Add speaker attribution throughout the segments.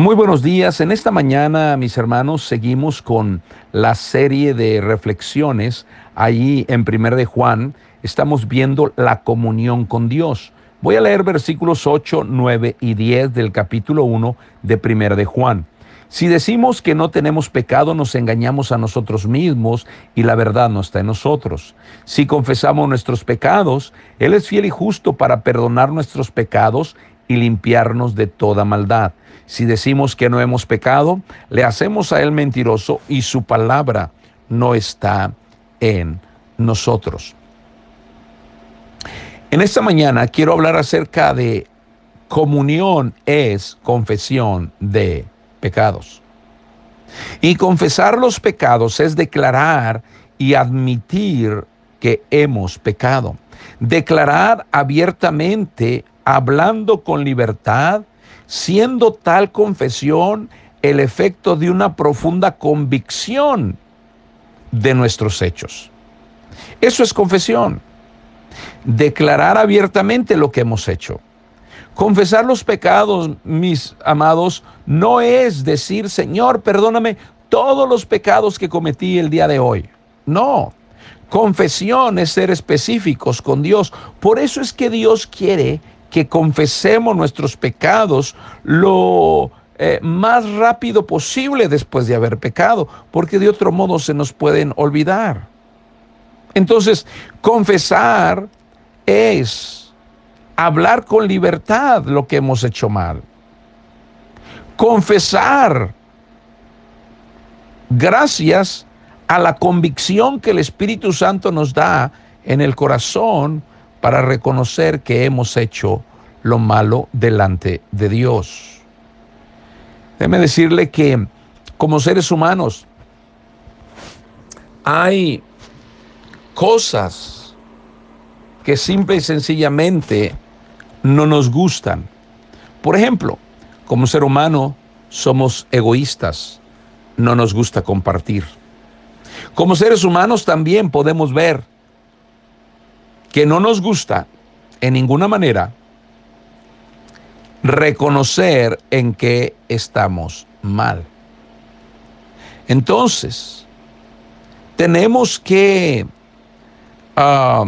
Speaker 1: Muy buenos días. En esta mañana, mis hermanos, seguimos con la serie de reflexiones ahí en Primer de Juan. Estamos viendo la comunión con Dios. Voy a leer versículos 8, 9 y 10 del capítulo 1 de Primer de Juan. Si decimos que no tenemos pecado, nos engañamos a nosotros mismos y la verdad no está en nosotros. Si confesamos nuestros pecados, Él es fiel y justo para perdonar nuestros pecados y limpiarnos de toda maldad. Si decimos que no hemos pecado, le hacemos a Él mentiroso y su palabra no está en nosotros. En esta mañana quiero hablar acerca de comunión es confesión de pecados. Y confesar los pecados es declarar y admitir que hemos pecado. Declarar abiertamente, hablando con libertad, siendo tal confesión el efecto de una profunda convicción de nuestros hechos. Eso es confesión. Declarar abiertamente lo que hemos hecho. Confesar los pecados, mis amados, no es decir, Señor, perdóname todos los pecados que cometí el día de hoy. No. Confesión es ser específicos con Dios. Por eso es que Dios quiere que confesemos nuestros pecados lo eh, más rápido posible después de haber pecado, porque de otro modo se nos pueden olvidar. Entonces, confesar es hablar con libertad lo que hemos hecho mal. Confesar gracias a la convicción que el Espíritu Santo nos da en el corazón para reconocer que hemos hecho lo malo delante de Dios. Déjeme decirle que como seres humanos hay cosas que simple y sencillamente no nos gustan. Por ejemplo, como ser humano somos egoístas, no nos gusta compartir. Como seres humanos también podemos ver que no nos gusta en ninguna manera reconocer en qué estamos mal. Entonces, tenemos que ah,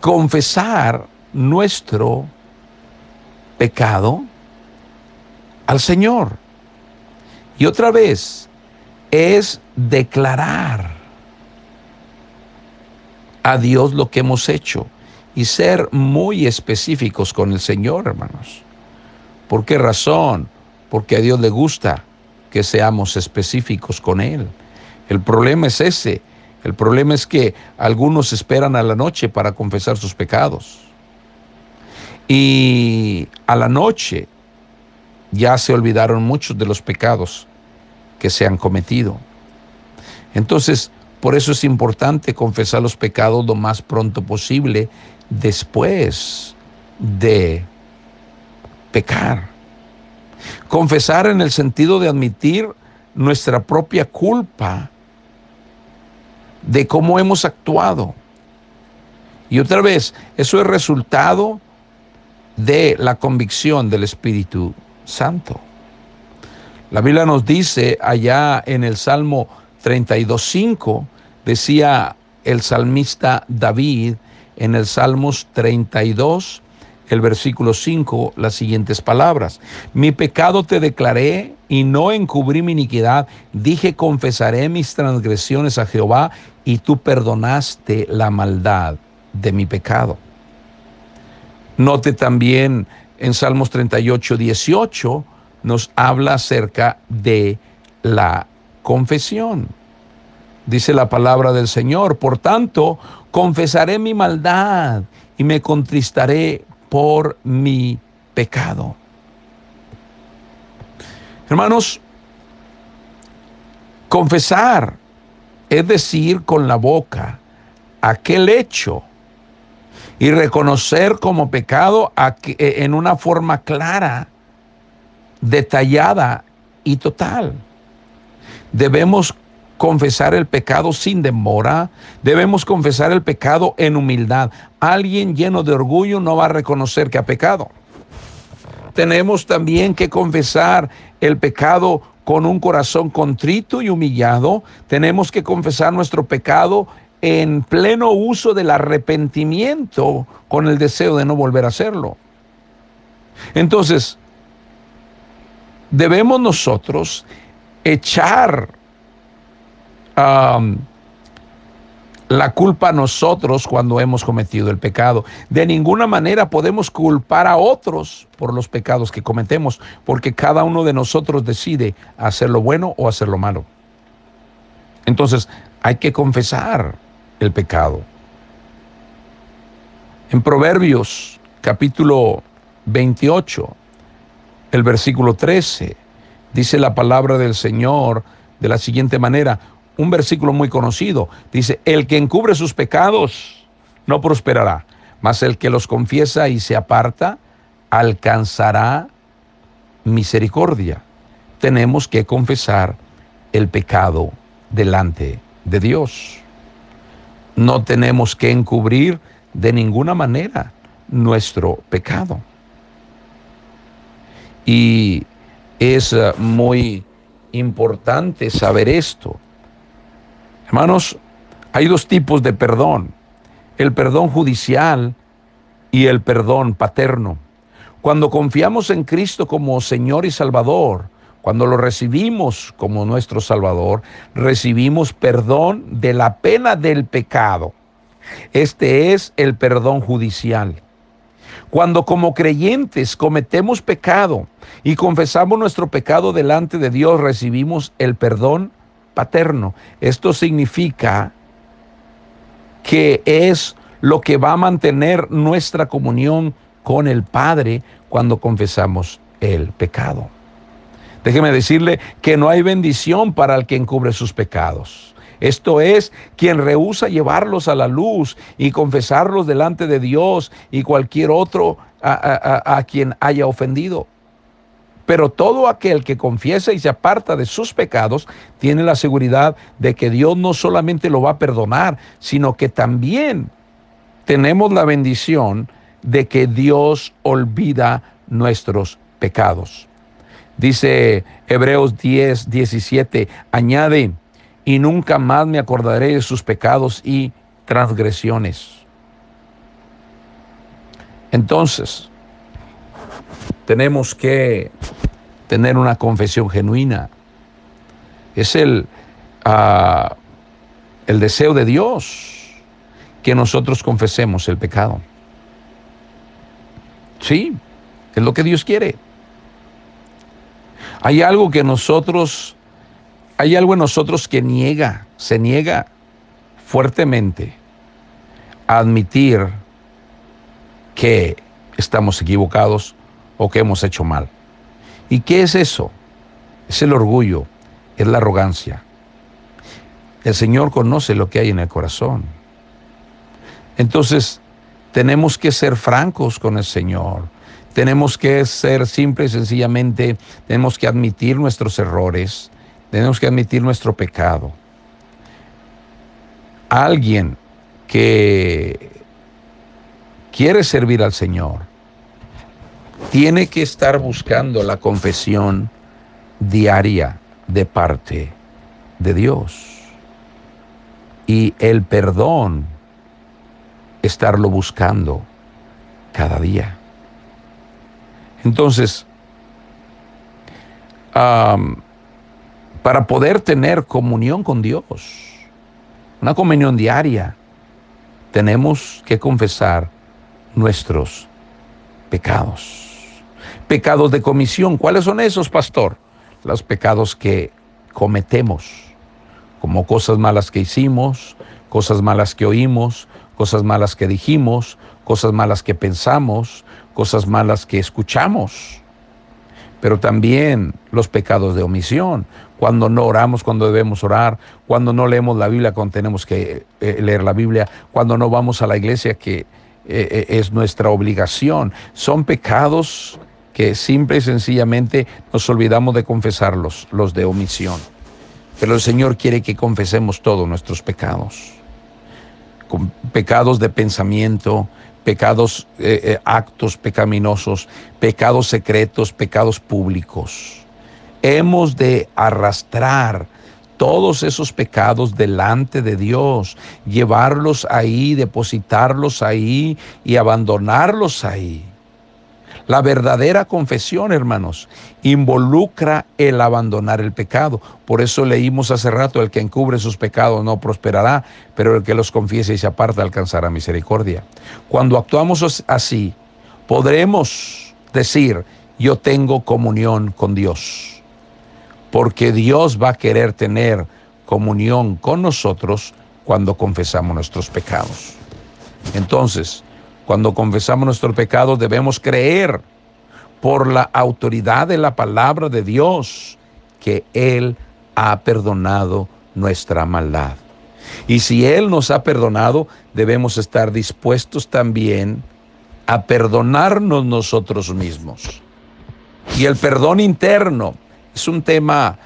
Speaker 1: confesar nuestro pecado al Señor. Y otra vez, es declarar a Dios lo que hemos hecho y ser muy específicos con el Señor, hermanos. ¿Por qué razón? Porque a Dios le gusta que seamos específicos con Él. El problema es ese. El problema es que algunos esperan a la noche para confesar sus pecados. Y a la noche ya se olvidaron muchos de los pecados que se han cometido. Entonces, por eso es importante confesar los pecados lo más pronto posible después de pecar. Confesar en el sentido de admitir nuestra propia culpa de cómo hemos actuado. Y otra vez, eso es resultado de la convicción del Espíritu Santo. La Biblia nos dice allá en el Salmo 32.5, decía el salmista David en el Salmos 32, el versículo 5, las siguientes palabras. Mi pecado te declaré y no encubrí mi iniquidad. Dije, confesaré mis transgresiones a Jehová y tú perdonaste la maldad de mi pecado. Note también en Salmos 38, 18, nos habla acerca de la confesión. Dice la palabra del Señor, por tanto, confesaré mi maldad y me contristaré por mi pecado. Hermanos, confesar es decir con la boca aquel hecho y reconocer como pecado en una forma clara detallada y total. Debemos confesar el pecado sin demora, debemos confesar el pecado en humildad. Alguien lleno de orgullo no va a reconocer que ha pecado. tenemos también que confesar el pecado con un corazón contrito y humillado. Tenemos que confesar nuestro pecado en pleno uso del arrepentimiento con el deseo de no volver a hacerlo. Entonces, debemos nosotros echar la culpa a nosotros cuando hemos cometido el pecado. De ninguna manera podemos culpar a otros por los pecados que cometemos, porque cada uno de nosotros decide hacer lo bueno o hacer lo malo. Entonces, hay que confesar el pecado. En Proverbios capítulo 28, el versículo 13, dice la palabra del Señor de la siguiente manera, un versículo muy conocido. Dice, el que encubre sus pecados no prosperará, mas el que los confiesa y se aparta alcanzará misericordia. Tenemos que confesar el pecado delante de Dios. No tenemos que encubrir de ninguna manera nuestro pecado. Y es eh, muy importante saber esto Hermanos, hay dos tipos de perdón, el perdón judicial y el perdón paterno. Cuando confiamos en Cristo como Señor y Salvador, cuando lo recibimos como nuestro Salvador, recibimos perdón de la pena del pecado. Este es el perdón judicial. Cuando como creyentes cometemos pecado y confesamos nuestro pecado delante de Dios, recibimos el perdón paterno. Esto significa que es lo que va a mantener nuestra comunión con el Padre cuando confesamos el pecado. Déjeme decirle que no hay bendición para el que encubre sus pecados. Esto es quien rehúsa llevarlos a la luz y confesarlos delante de Dios y cualquier otro a, a, a quien haya ofendido. Pero todo aquel que confiesa y se aparta de sus pecados tiene la seguridad de que Dios no solamente lo va a perdonar, sino que también tenemos la bendición de que Dios olvida nuestros pecados. Dice Hebreos 10, 17, añade, y nunca más me acordaré de sus pecados y transgresiones. Entonces, tenemos que tener una confesión genuina. Es el, ah, el deseo de Dios que nosotros confesemos el pecado. Sí, es lo que Dios quiere. Hay algo que nosotros, hay algo en nosotros que niega, se niega fuertemente a admitir que estamos equivocados o que hemos hecho mal. ¿Y qué es eso? Es el orgullo, es la arrogancia. El Señor conoce lo que hay en el corazón. Entonces, tenemos que ser francos con el Señor. Tenemos que ser simple y sencillamente, tenemos que admitir nuestros errores, tenemos que admitir nuestro pecado. Alguien que quiere servir al Señor, tiene que estar buscando la confesión diaria de parte de Dios. Y el perdón, estarlo buscando cada día. Entonces, para poder tener comunión con Dios, una comunión diaria, tenemos que confesar nuestros pecados pecados de comisión. ¿Cuáles son esos, pastor? Los pecados que cometemos, como cosas malas que hicimos, cosas malas que oímos, cosas malas que dijimos, cosas malas que pensamos, cosas malas que escuchamos. Pero también los pecados de omisión, cuando no oramos cuando debemos orar, cuando no leemos la Biblia cuando tenemos que eh, leer la Biblia, cuando no vamos a la iglesia que eh, eh, es nuestra obligación. Son pecados que simple y sencillamente nos olvidamos de confesarlos, los de omisión. Pero el Señor quiere que confesemos todos nuestros pecados. pecados de pensamiento, pecados, eh, eh, actos pecaminosos, pecados secretos, pecados públicos. Hemos de arrastrar todos esos pecados delante de Dios, llevarlos ahí, depositarlos ahí y abandonarlos ahí. La verdadera confesión, hermanos, involucra el abandonar el pecado. Por eso leímos hace rato, el que encubre sus pecados no prosperará, pero el que los confiese y se aparta alcanzará misericordia. Cuando actuamos así, podremos decir, yo tengo comunión con Dios, porque Dios va a querer tener comunión con nosotros cuando confesamos nuestros pecados. Entonces, cuando confesamos nuestros pecados debemos creer por la autoridad de la palabra de Dios que Él ha perdonado nuestra maldad. Y si Él nos ha perdonado, debemos estar dispuestos también a perdonarnos nosotros mismos. Y el perdón interno es un tema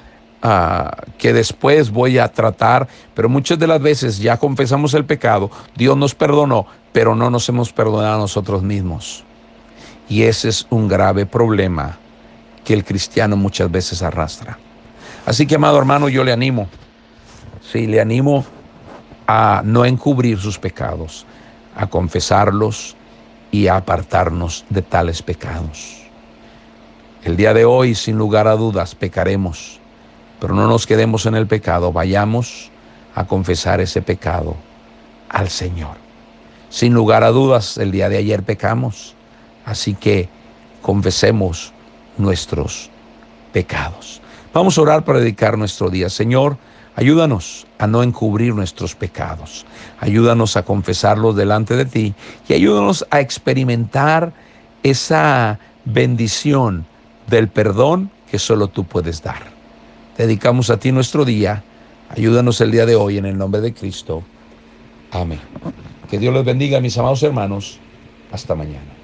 Speaker 1: uh, que después voy a tratar, pero muchas de las veces ya confesamos el pecado, Dios nos perdonó, pero no nos hemos perdonado a nosotros mismos. Y ese es un grave problema que el cristiano muchas veces arrastra. Así que, amado hermano, yo le animo, sí, le animo a no encubrir sus pecados, a confesarlos y a apartarnos de tales pecados. El día de hoy, sin lugar a dudas, pecaremos, pero no nos quedemos en el pecado, vayamos a confesar ese pecado al Señor. Sin lugar a dudas, el día de ayer pecamos, así que confesemos nuestros pecados. Vamos a orar para dedicar nuestro día. Señor, ayúdanos a no encubrir nuestros pecados. Ayúdanos a confesarlos delante de ti y ayúdanos a experimentar esa bendición del perdón que solo tú puedes dar. Dedicamos a ti nuestro día. Ayúdanos el día de hoy en el nombre de Cristo. Amén. Que Dios les bendiga, mis amados hermanos. Hasta mañana.